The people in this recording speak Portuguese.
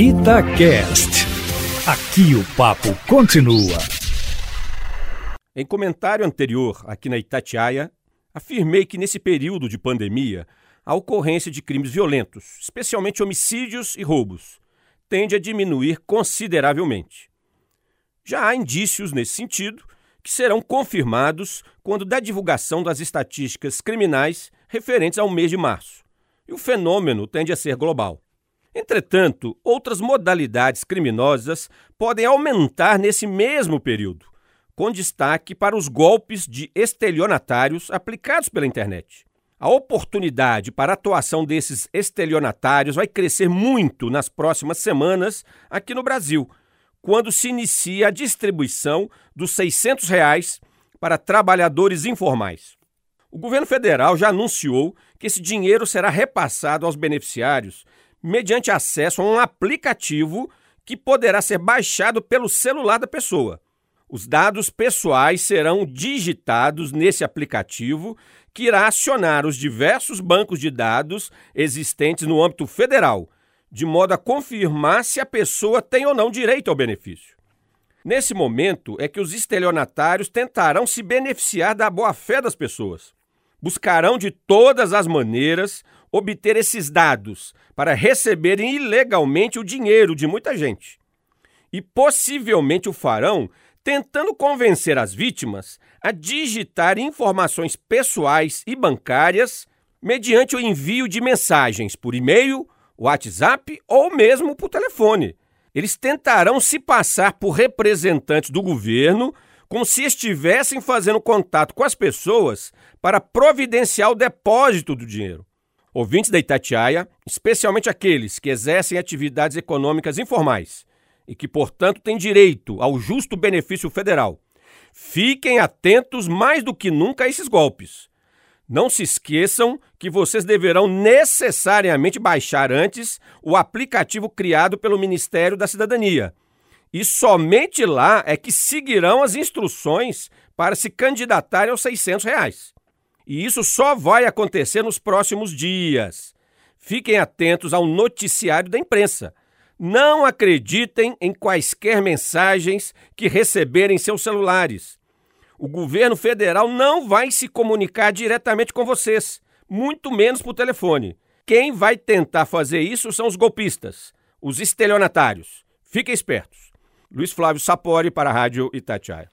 Itacast. Aqui o papo continua. Em comentário anterior, aqui na Itatiaia, afirmei que nesse período de pandemia, a ocorrência de crimes violentos, especialmente homicídios e roubos, tende a diminuir consideravelmente. Já há indícios nesse sentido que serão confirmados quando da divulgação das estatísticas criminais referentes ao mês de março. E o fenômeno tende a ser global. Entretanto, outras modalidades criminosas podem aumentar nesse mesmo período, com destaque para os golpes de estelionatários aplicados pela internet. A oportunidade para a atuação desses estelionatários vai crescer muito nas próximas semanas aqui no Brasil, quando se inicia a distribuição dos 600 reais para trabalhadores informais. O governo federal já anunciou que esse dinheiro será repassado aos beneficiários mediante acesso a um aplicativo que poderá ser baixado pelo celular da pessoa. Os dados pessoais serão digitados nesse aplicativo que irá acionar os diversos bancos de dados existentes no âmbito federal, de modo a confirmar se a pessoa tem ou não direito ao benefício. Nesse momento é que os estelionatários tentarão se beneficiar da boa-fé das pessoas. Buscarão de todas as maneiras obter esses dados para receberem ilegalmente o dinheiro de muita gente. E possivelmente o farão tentando convencer as vítimas a digitar informações pessoais e bancárias mediante o envio de mensagens por e-mail, WhatsApp ou mesmo por telefone. Eles tentarão se passar por representantes do governo, como se estivessem fazendo contato com as pessoas para providenciar o depósito do dinheiro. Ouvintes da Itatiaia, especialmente aqueles que exercem atividades econômicas informais, e que, portanto, têm direito ao justo benefício federal. Fiquem atentos mais do que nunca a esses golpes. Não se esqueçam que vocês deverão necessariamente baixar antes o aplicativo criado pelo Ministério da Cidadania. E somente lá é que seguirão as instruções para se candidatarem aos 600 reais. E isso só vai acontecer nos próximos dias. Fiquem atentos ao noticiário da imprensa. Não acreditem em quaisquer mensagens que receberem seus celulares. O governo federal não vai se comunicar diretamente com vocês, muito menos por telefone. Quem vai tentar fazer isso são os golpistas, os estelionatários. Fiquem espertos. Luiz Flávio Sapori para a Rádio Itatiaia.